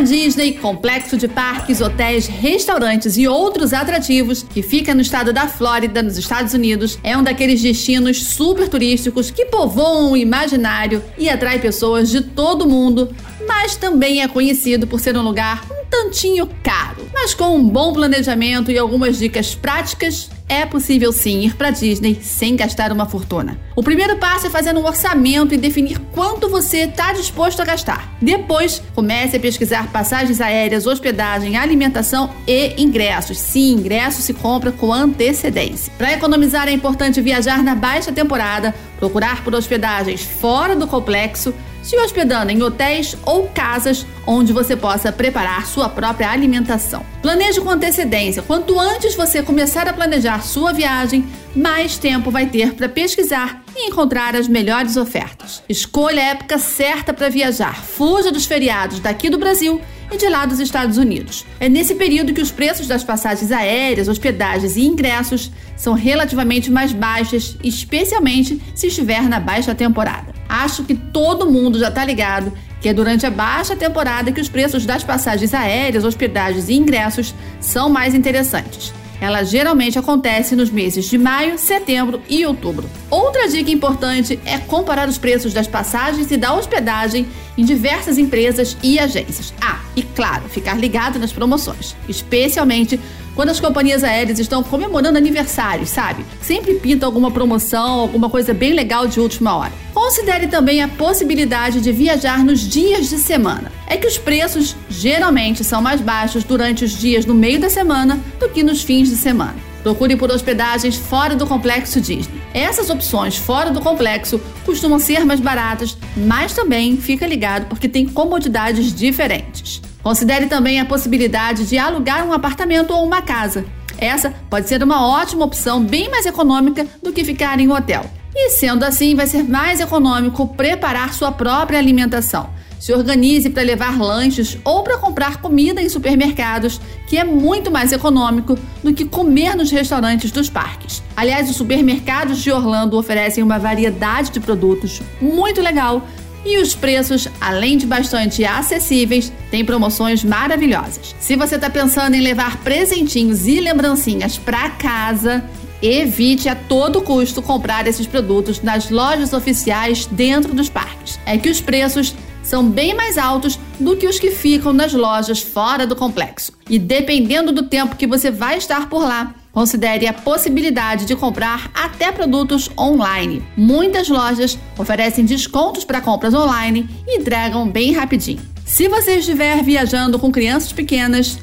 Disney, complexo de parques, hotéis, restaurantes e outros atrativos, que fica no estado da Flórida, nos Estados Unidos, é um daqueles destinos super turísticos que povoam o imaginário e atrai pessoas de todo o mundo, mas também é conhecido por ser um lugar um tantinho caro. Mas com um bom planejamento e algumas dicas práticas, é possível sim ir para Disney sem gastar uma fortuna. O primeiro passo é fazer um orçamento e definir quanto você está disposto a gastar. Depois, comece a pesquisar passagens aéreas, hospedagem, alimentação e ingressos. Sim, ingresso se compra com antecedência. Para economizar, é importante viajar na baixa temporada, procurar por hospedagens fora do complexo se hospedando em hotéis ou casas onde você possa preparar sua própria alimentação. Planeje com antecedência. Quanto antes você começar a planejar sua viagem, mais tempo vai ter para pesquisar e encontrar as melhores ofertas. Escolha a época certa para viajar. Fuja dos feriados daqui do Brasil e de lá dos Estados Unidos. É nesse período que os preços das passagens aéreas, hospedagens e ingressos são relativamente mais baixas, especialmente se estiver na baixa temporada. Acho que todo mundo já está ligado que é durante a baixa temporada que os preços das passagens aéreas, hospedagens e ingressos são mais interessantes. Ela geralmente acontece nos meses de maio, setembro e outubro. Outra dica importante é comparar os preços das passagens e da hospedagem em diversas empresas e agências. Ah, e claro, ficar ligado nas promoções, especialmente quando as companhias aéreas estão comemorando aniversários, sabe? Sempre pinta alguma promoção, alguma coisa bem legal de última hora. Considere também a possibilidade de viajar nos dias de semana. É que os preços geralmente são mais baixos durante os dias no meio da semana do que nos fins de semana. Procure por hospedagens fora do complexo Disney. Essas opções fora do complexo costumam ser mais baratas, mas também fica ligado porque tem comodidades diferentes. Considere também a possibilidade de alugar um apartamento ou uma casa. Essa pode ser uma ótima opção, bem mais econômica do que ficar em um hotel. E sendo assim, vai ser mais econômico preparar sua própria alimentação. Se organize para levar lanches ou para comprar comida em supermercados, que é muito mais econômico do que comer nos restaurantes dos parques. Aliás, os supermercados de Orlando oferecem uma variedade de produtos muito legal e os preços, além de bastante acessíveis, têm promoções maravilhosas. Se você está pensando em levar presentinhos e lembrancinhas para casa, evite a todo custo comprar esses produtos nas lojas oficiais dentro dos parques. É que os preços são bem mais altos do que os que ficam nas lojas fora do complexo. E dependendo do tempo que você vai estar por lá, Considere a possibilidade de comprar até produtos online. Muitas lojas oferecem descontos para compras online e entregam bem rapidinho. Se você estiver viajando com crianças pequenas,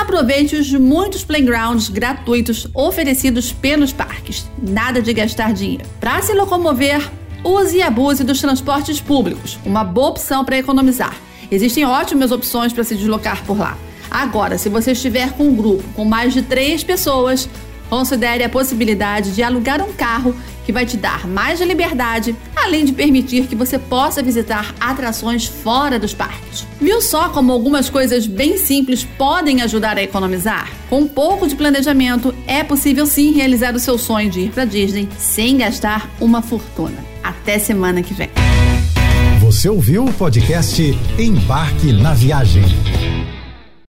aproveite os muitos playgrounds gratuitos oferecidos pelos parques. Nada de gastar dinheiro. Para se locomover, use e abuse dos transportes públicos, uma boa opção para economizar. Existem ótimas opções para se deslocar por lá. Agora, se você estiver com um grupo com mais de três pessoas, considere a possibilidade de alugar um carro que vai te dar mais liberdade, além de permitir que você possa visitar atrações fora dos parques. Viu só como algumas coisas bem simples podem ajudar a economizar? Com um pouco de planejamento, é possível sim realizar o seu sonho de ir para Disney sem gastar uma fortuna. Até semana que vem. Você ouviu o podcast Embarque na Viagem.